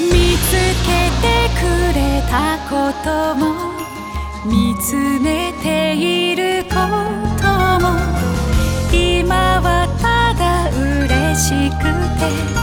見つけてくれたことも見つめていることも今はただ嬉しくて